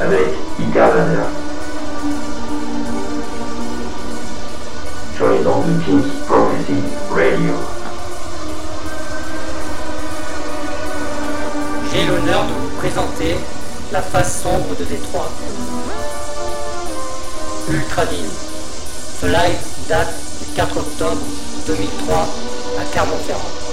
Avec. Sur les ondes de Prophecy Radio. J'ai l'honneur de vous présenter la face sombre de Détroit. Ultradine. Ce live date du 4 octobre 2003 à Clermont-Ferrand.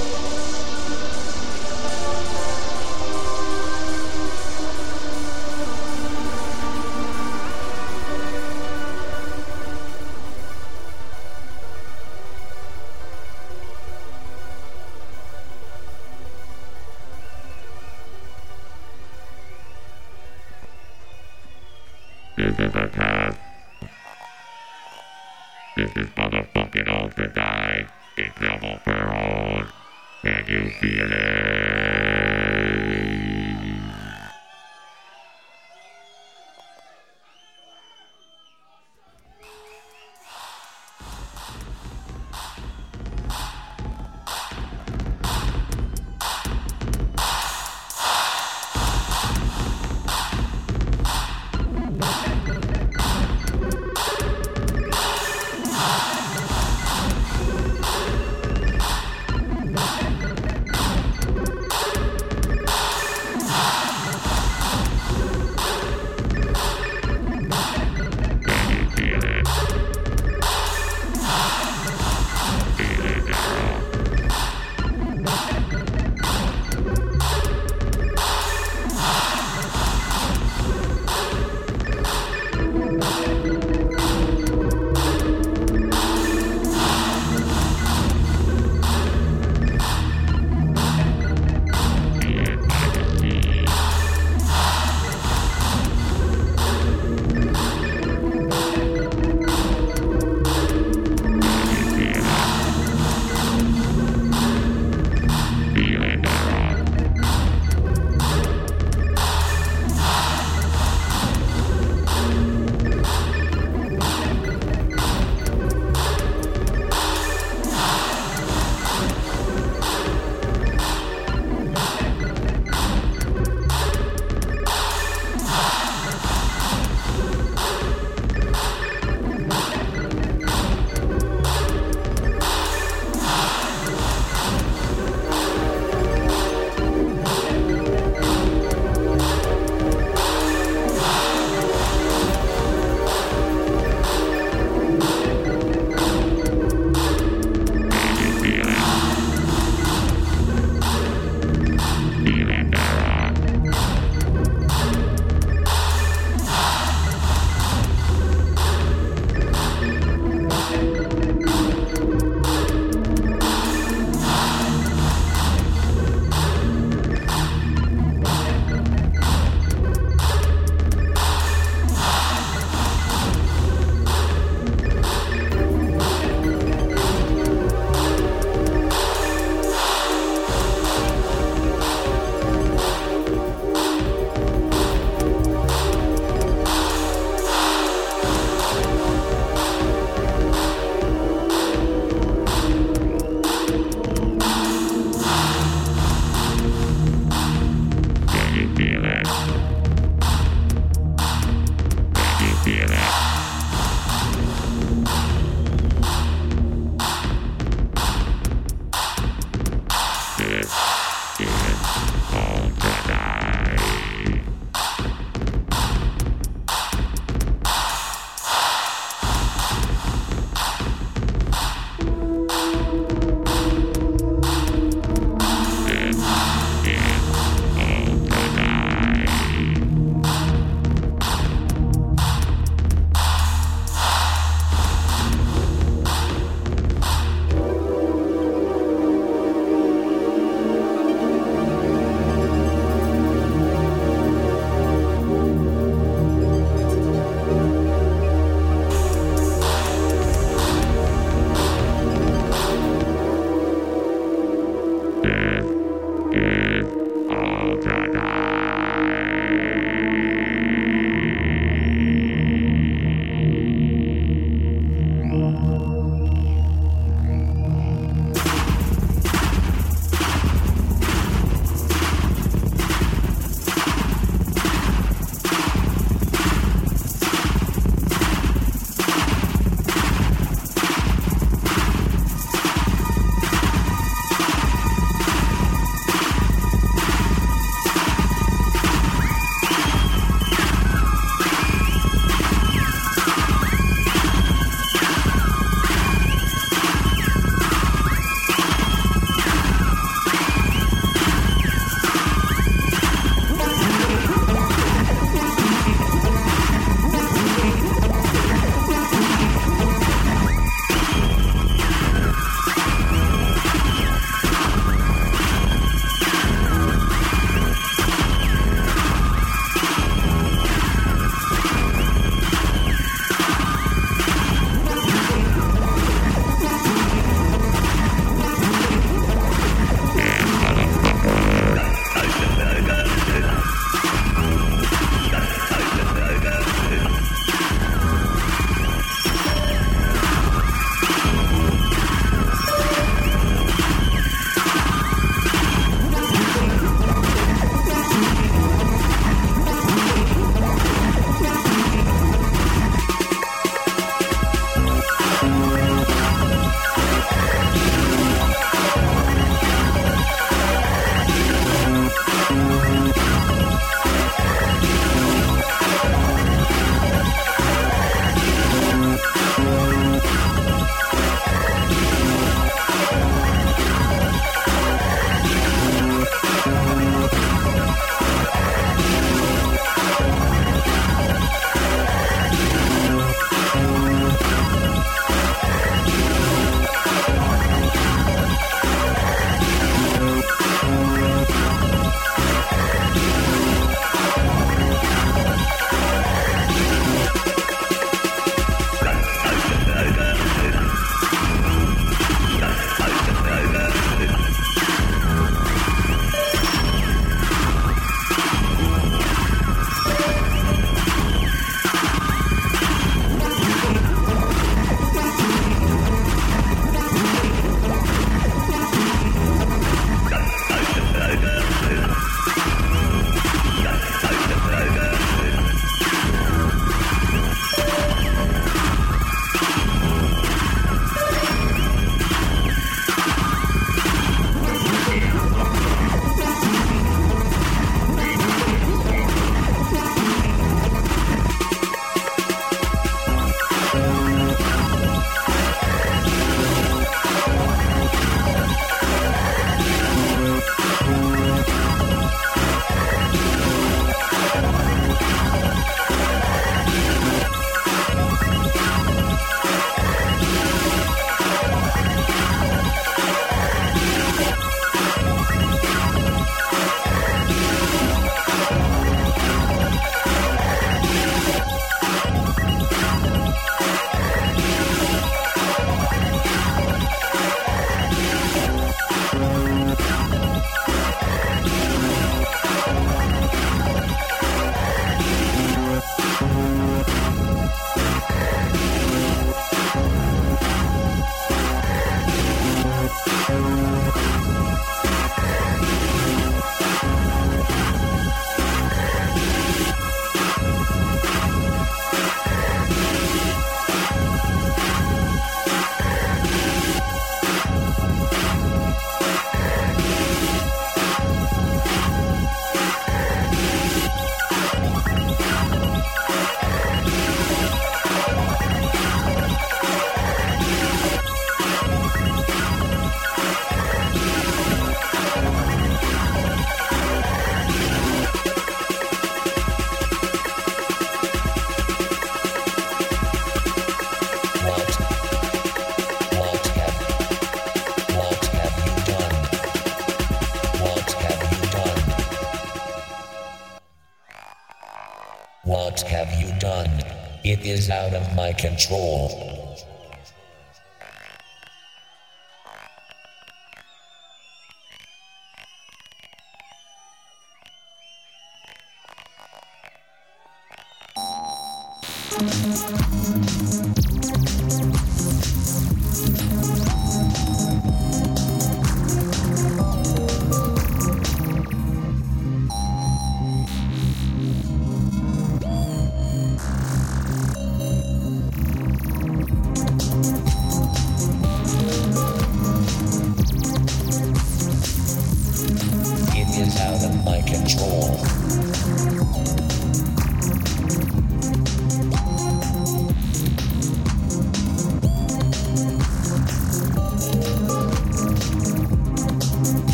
My control.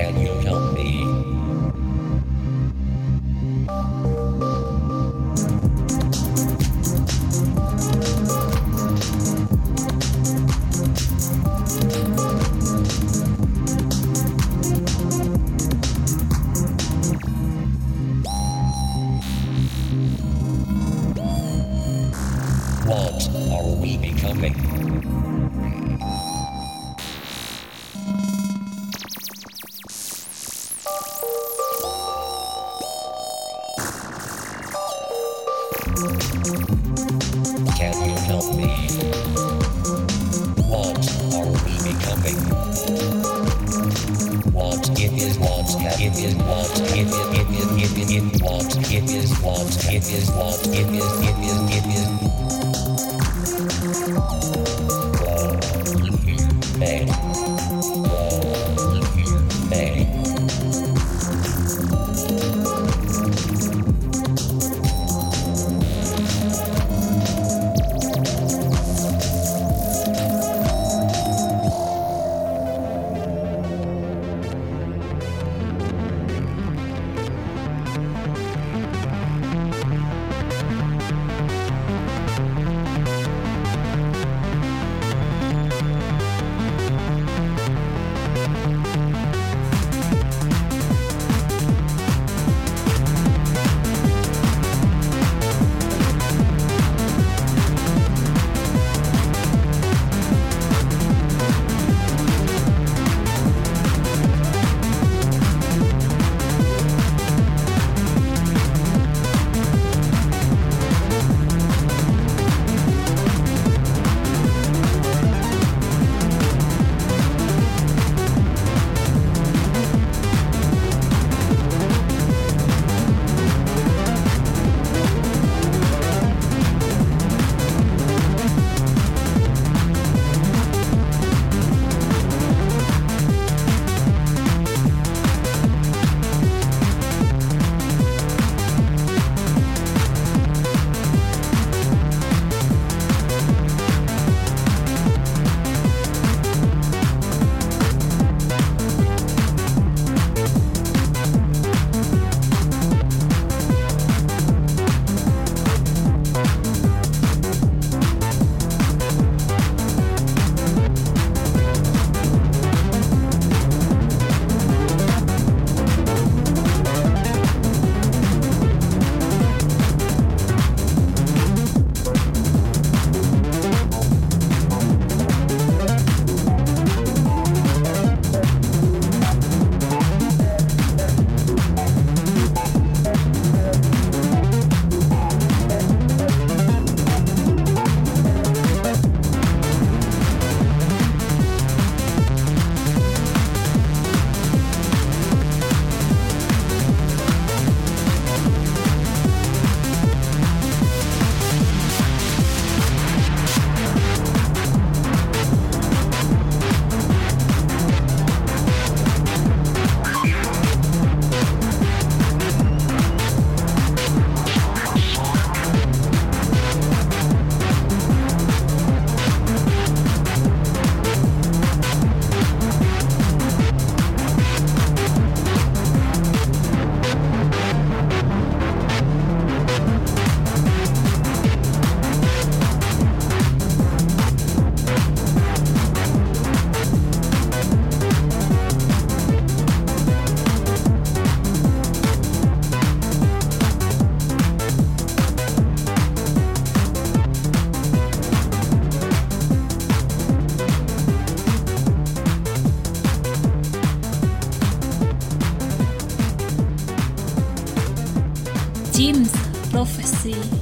Me? What Prophecy.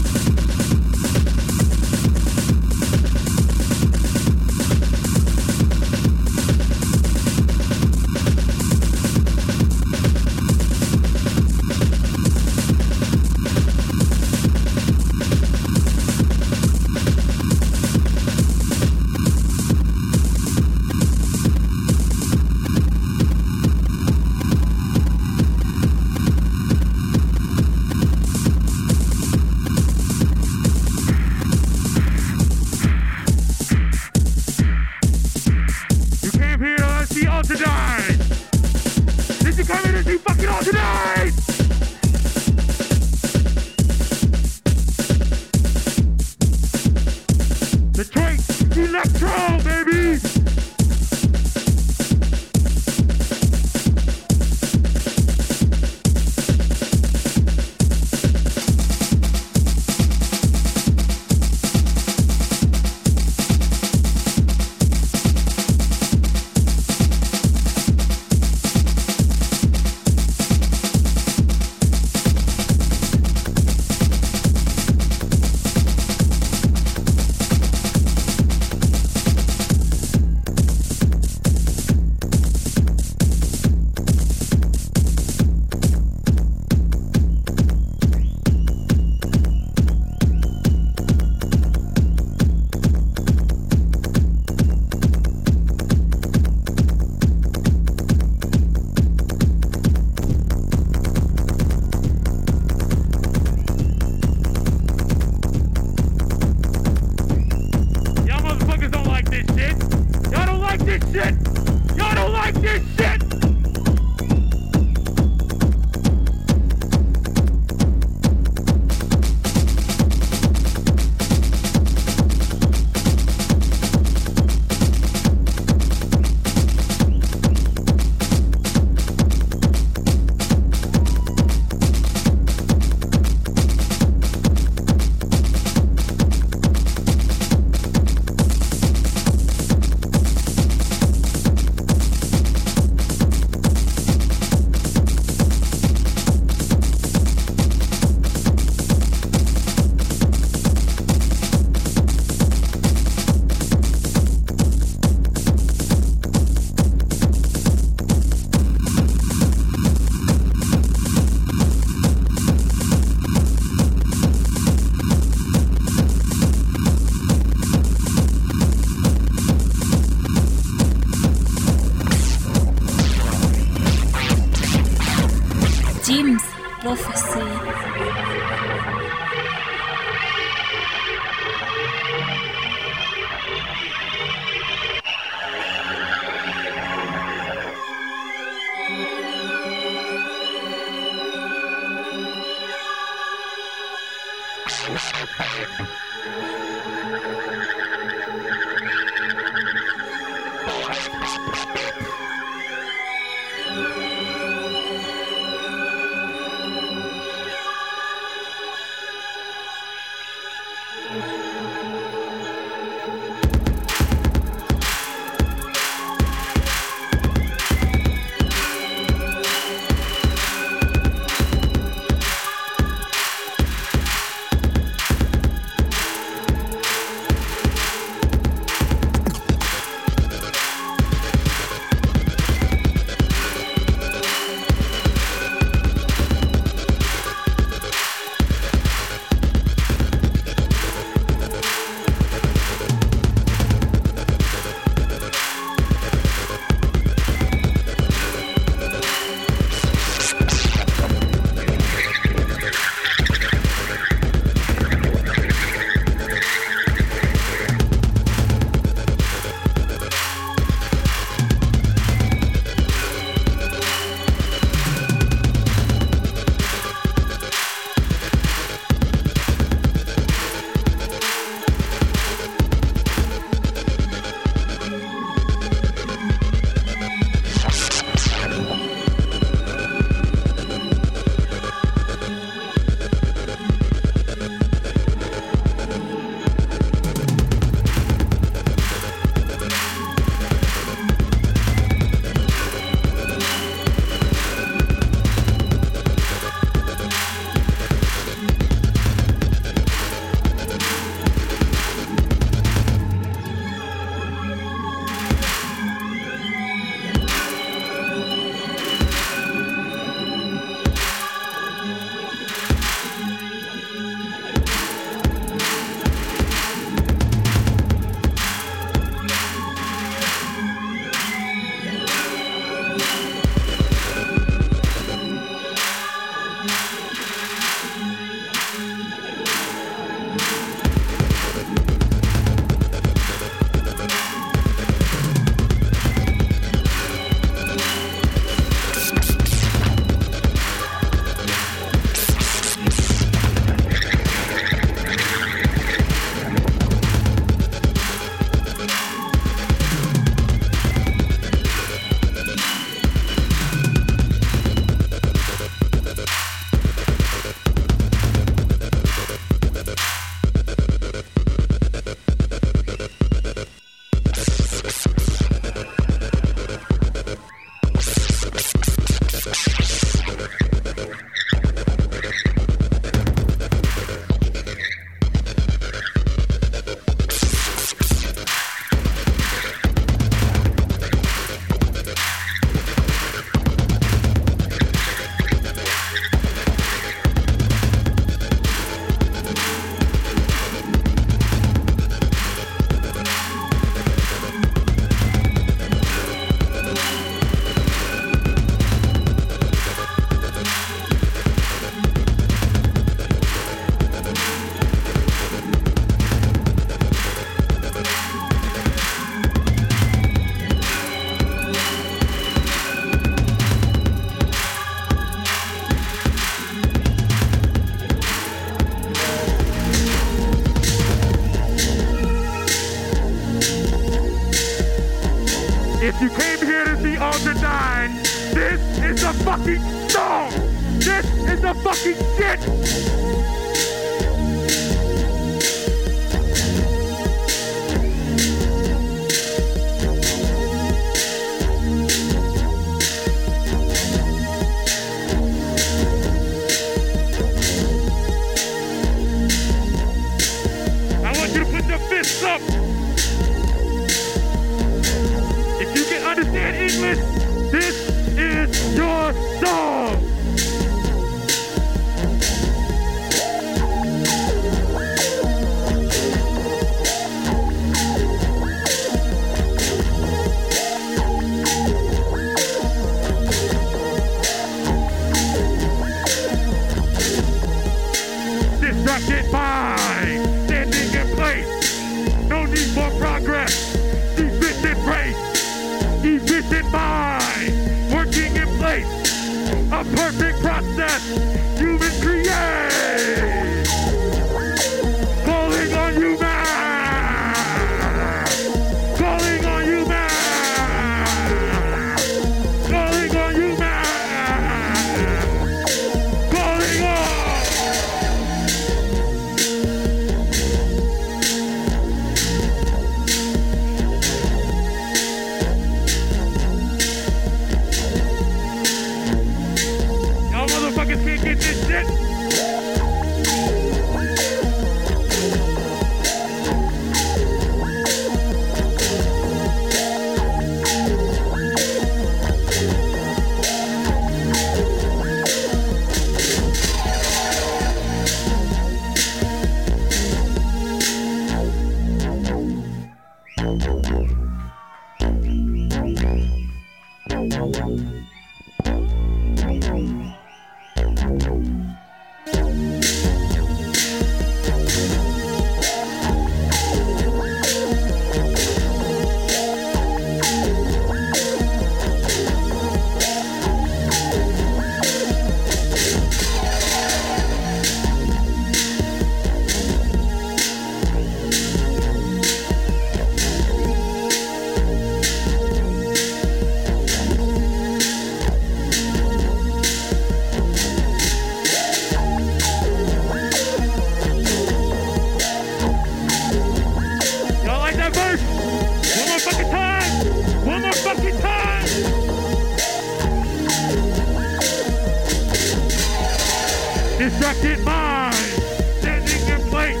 distracted mind. Standing in place,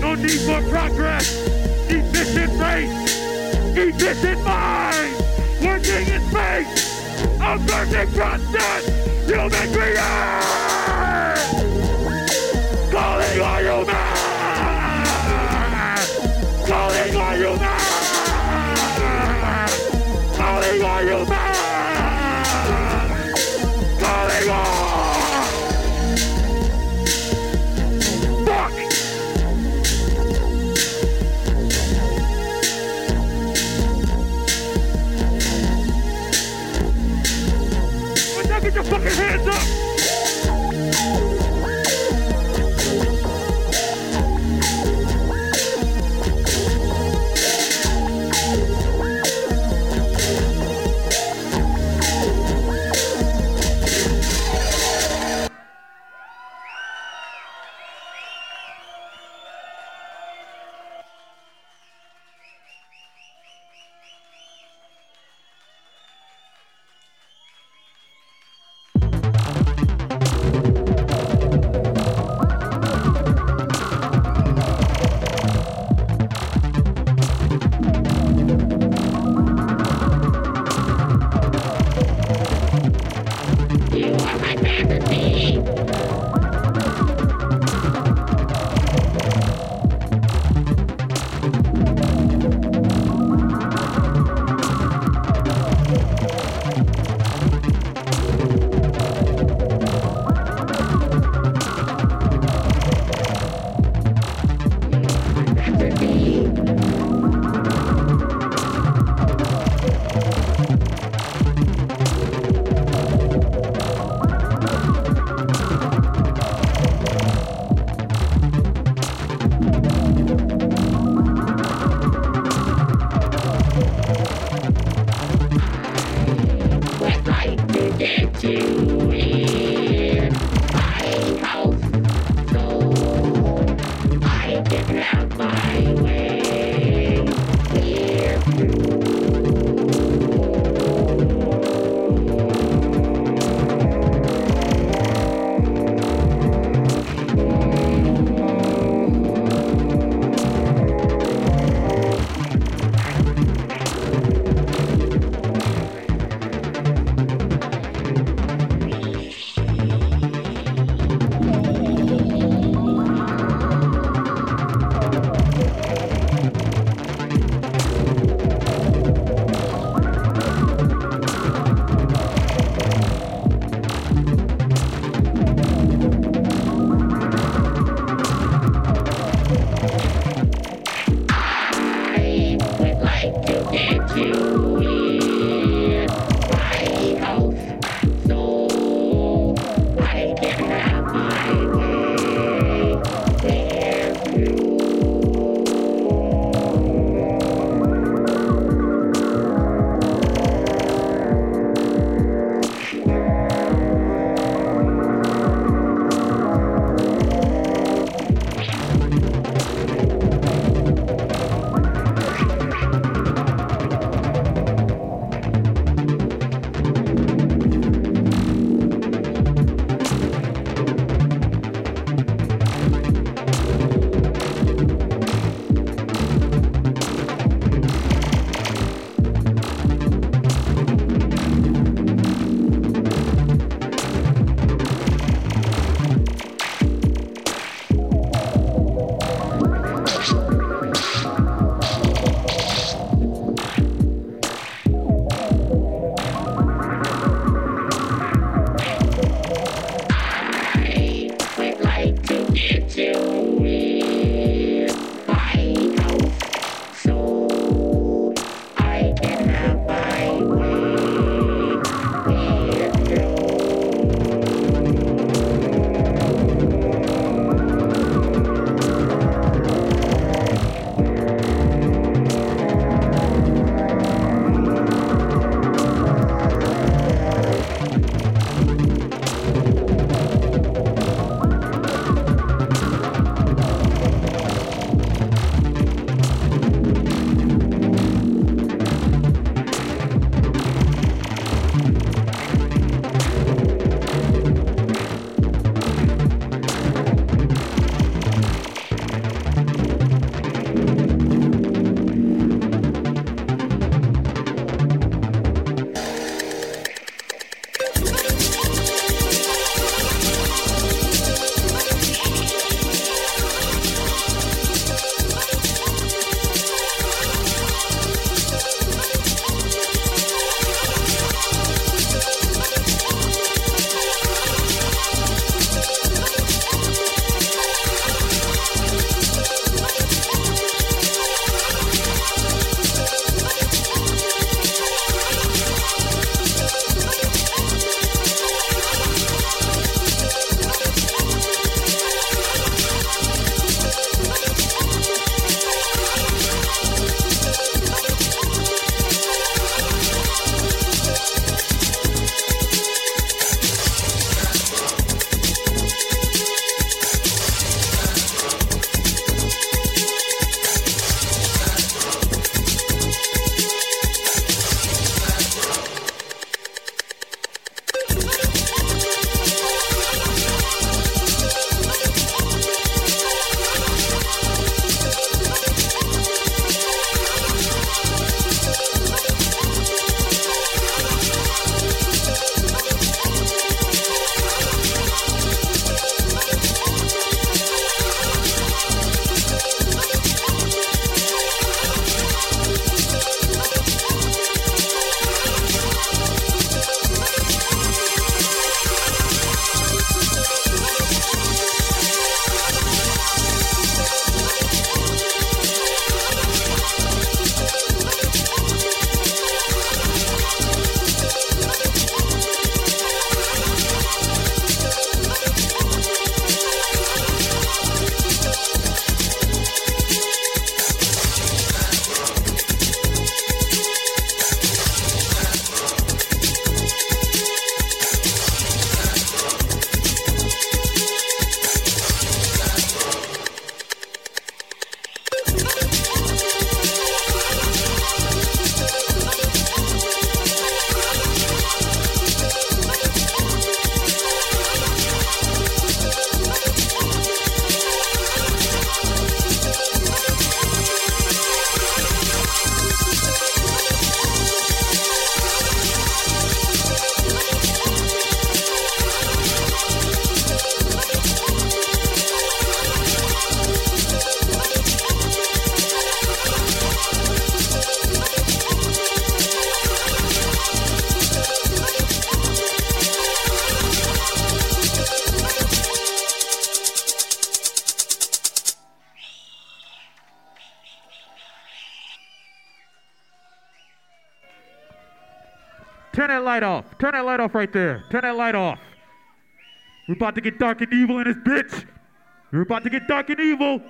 no need for progress. Efficient race, Efficient mind. Working in space, a perfect process. Human creature, calling on you man. Calling on you man. Calling on you man. Calling on. Turn that light off right there. Turn that light off. We're about to get dark and evil in this bitch. We're about to get dark and evil.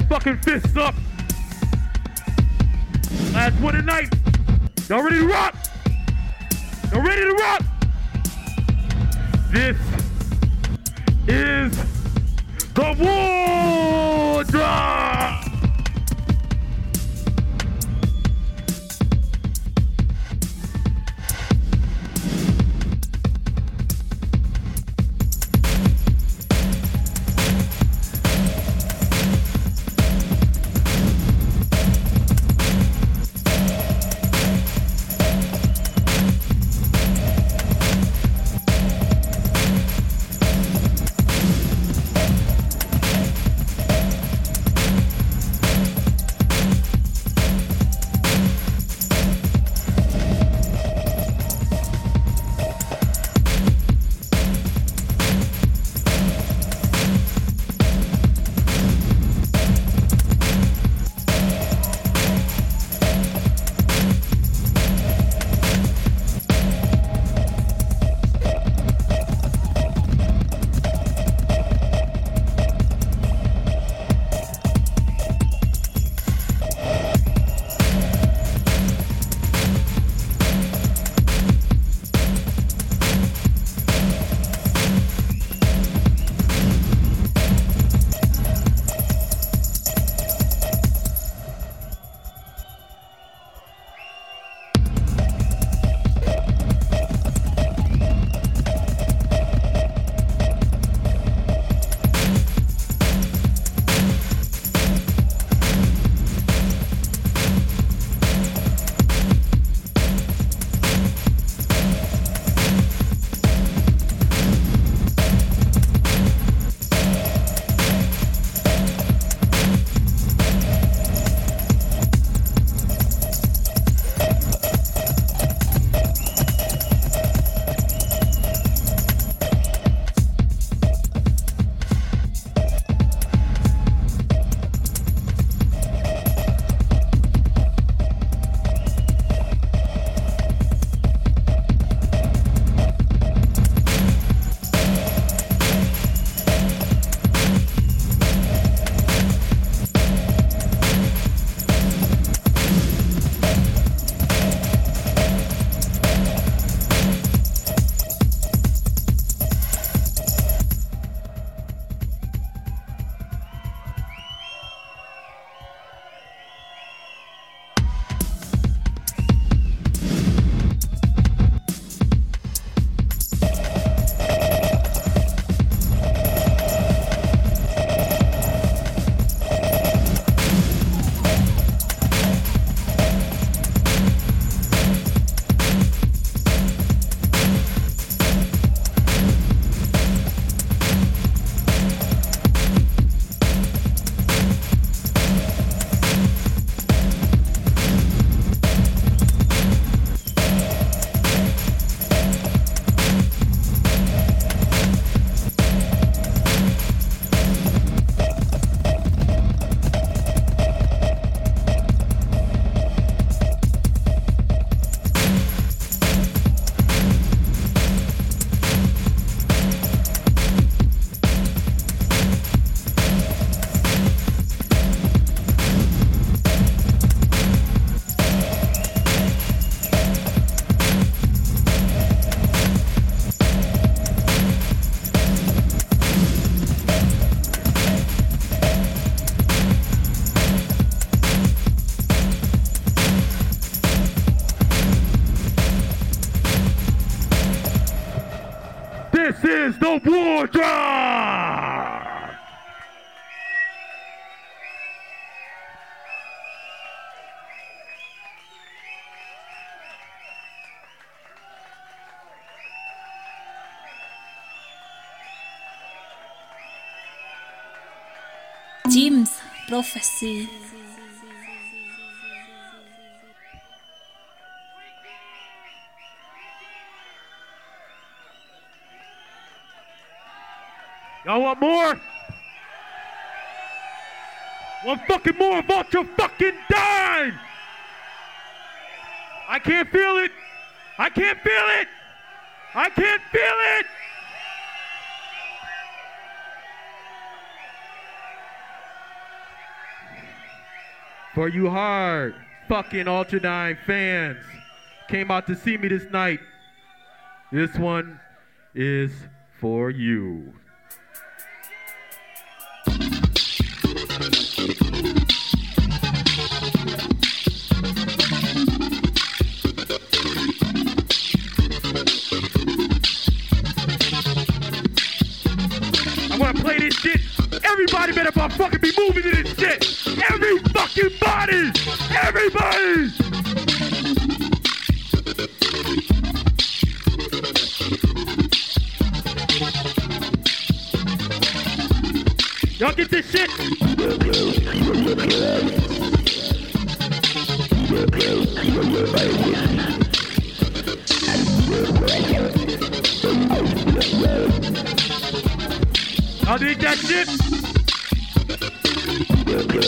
Your fucking fists up. Last one tonight. Y'all ready to rock? Y'all ready to rock? This is the War Drop. This is the War Drop. Jim's Prophecy. Y'all want more? One fucking more about your fucking dime! I can't feel it! I can't feel it! I can't feel it! For you hard fucking Ultradyne fans came out to see me this night. This one is for you. Everybody better fucking be moving to this shit. Every fucking body. Everybody. Y'all get this shit. Dig that shit? Y'all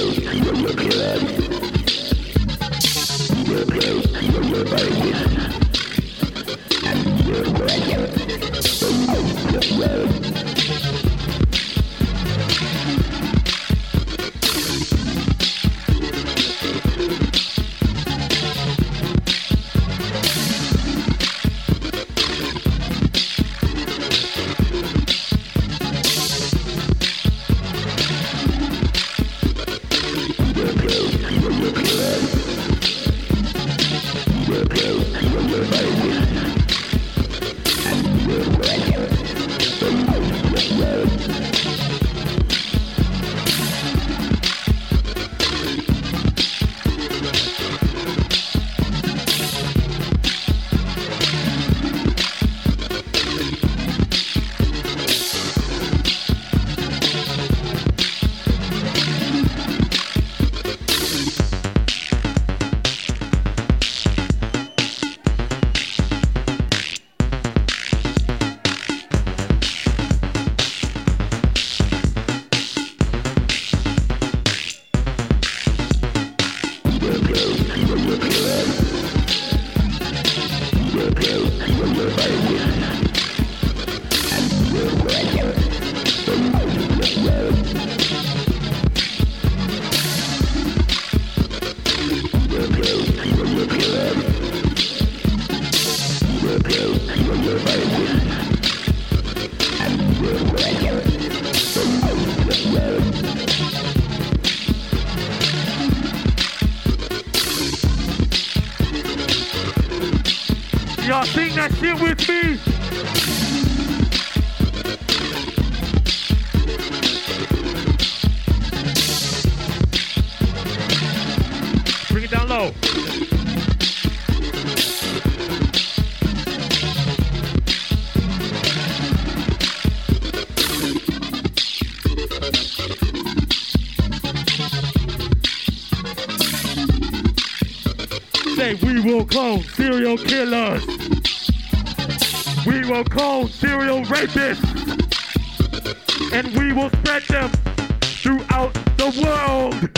We will call serial killers. We will call serial rapists. And we will spread them throughout the world.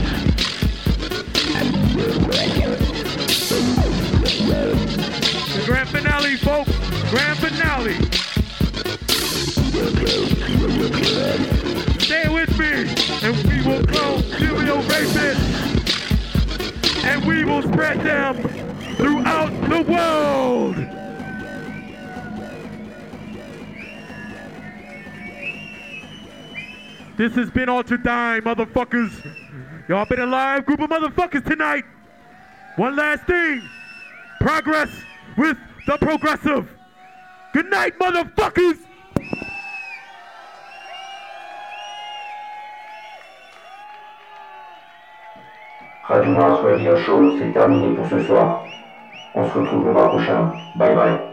me, and we will clone serial rapists, and we will spread them throughout the world. This has been Ultradyne, motherfuckers. Y'all been a live group of motherfuckers tonight. One last thing. Progress with the progressive. Good night, motherfuckers. Radio Mars Radio Show, c'est terminé pour ce soir. On se retrouve le mois prochain. Bye bye.